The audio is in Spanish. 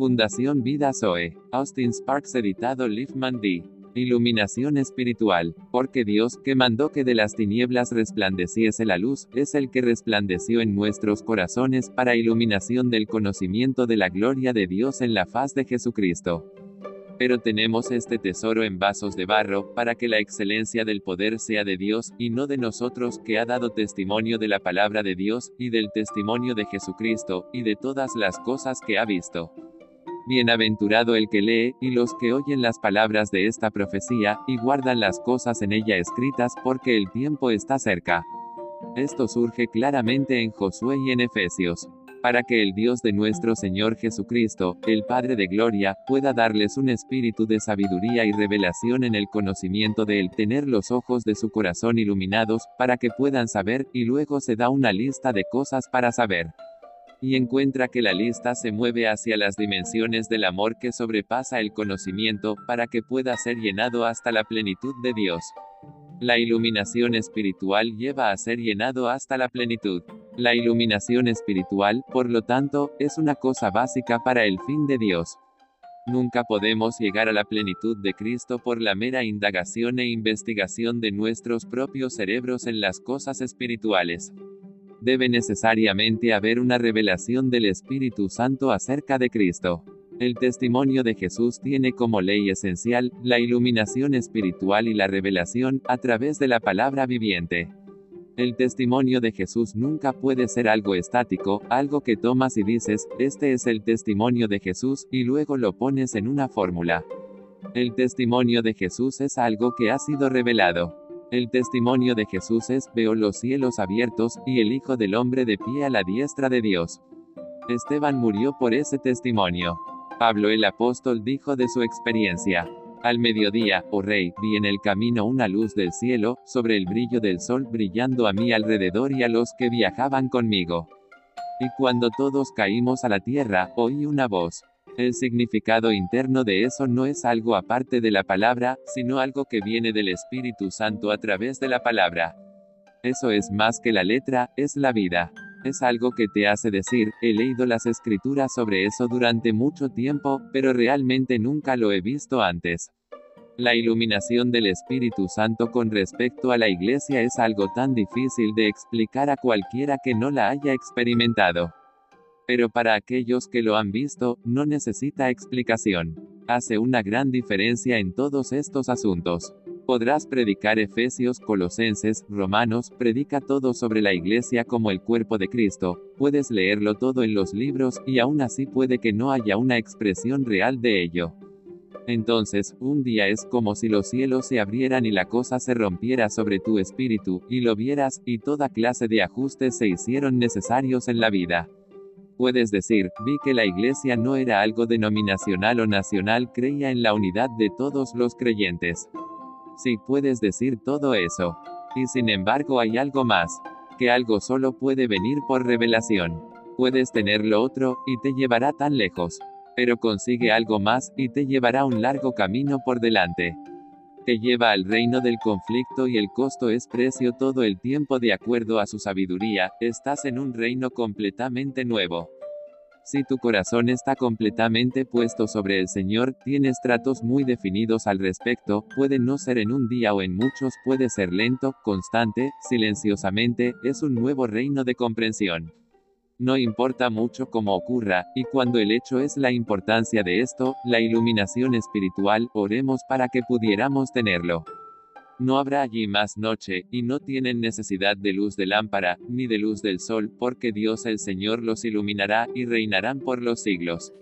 Fundación Vida Zoe. Austin Sparks editado Liefman D. Iluminación espiritual, porque Dios, que mandó que de las tinieblas resplandeciese la luz, es el que resplandeció en nuestros corazones para iluminación del conocimiento de la gloria de Dios en la faz de Jesucristo. Pero tenemos este tesoro en vasos de barro, para que la excelencia del poder sea de Dios, y no de nosotros, que ha dado testimonio de la palabra de Dios, y del testimonio de Jesucristo, y de todas las cosas que ha visto. Bienaventurado el que lee, y los que oyen las palabras de esta profecía, y guardan las cosas en ella escritas, porque el tiempo está cerca. Esto surge claramente en Josué y en Efesios. Para que el Dios de nuestro Señor Jesucristo, el Padre de Gloria, pueda darles un espíritu de sabiduría y revelación en el conocimiento de Él, tener los ojos de su corazón iluminados, para que puedan saber, y luego se da una lista de cosas para saber y encuentra que la lista se mueve hacia las dimensiones del amor que sobrepasa el conocimiento, para que pueda ser llenado hasta la plenitud de Dios. La iluminación espiritual lleva a ser llenado hasta la plenitud. La iluminación espiritual, por lo tanto, es una cosa básica para el fin de Dios. Nunca podemos llegar a la plenitud de Cristo por la mera indagación e investigación de nuestros propios cerebros en las cosas espirituales debe necesariamente haber una revelación del Espíritu Santo acerca de Cristo. El testimonio de Jesús tiene como ley esencial, la iluminación espiritual y la revelación, a través de la palabra viviente. El testimonio de Jesús nunca puede ser algo estático, algo que tomas y dices, este es el testimonio de Jesús, y luego lo pones en una fórmula. El testimonio de Jesús es algo que ha sido revelado. El testimonio de Jesús es, veo los cielos abiertos, y el Hijo del Hombre de pie a la diestra de Dios. Esteban murió por ese testimonio. Pablo el apóstol dijo de su experiencia. Al mediodía, oh rey, vi en el camino una luz del cielo, sobre el brillo del sol brillando a mi alrededor y a los que viajaban conmigo. Y cuando todos caímos a la tierra, oí una voz. El significado interno de eso no es algo aparte de la palabra, sino algo que viene del Espíritu Santo a través de la palabra. Eso es más que la letra, es la vida. Es algo que te hace decir, he leído las escrituras sobre eso durante mucho tiempo, pero realmente nunca lo he visto antes. La iluminación del Espíritu Santo con respecto a la iglesia es algo tan difícil de explicar a cualquiera que no la haya experimentado. Pero para aquellos que lo han visto, no necesita explicación. Hace una gran diferencia en todos estos asuntos. Podrás predicar Efesios, Colosenses, Romanos, predica todo sobre la iglesia como el cuerpo de Cristo, puedes leerlo todo en los libros, y aún así puede que no haya una expresión real de ello. Entonces, un día es como si los cielos se abrieran y la cosa se rompiera sobre tu espíritu, y lo vieras, y toda clase de ajustes se hicieron necesarios en la vida. Puedes decir, vi que la iglesia no era algo denominacional o nacional, creía en la unidad de todos los creyentes. Sí, puedes decir todo eso. Y sin embargo hay algo más, que algo solo puede venir por revelación. Puedes tener lo otro, y te llevará tan lejos. Pero consigue algo más, y te llevará un largo camino por delante. Te lleva al reino del conflicto y el costo es precio todo el tiempo de acuerdo a su sabiduría, estás en un reino completamente nuevo. Si tu corazón está completamente puesto sobre el Señor, tienes tratos muy definidos al respecto, puede no ser en un día o en muchos, puede ser lento, constante, silenciosamente, es un nuevo reino de comprensión. No importa mucho cómo ocurra, y cuando el hecho es la importancia de esto, la iluminación espiritual, oremos para que pudiéramos tenerlo. No habrá allí más noche, y no tienen necesidad de luz de lámpara, ni de luz del sol, porque Dios el Señor los iluminará, y reinarán por los siglos.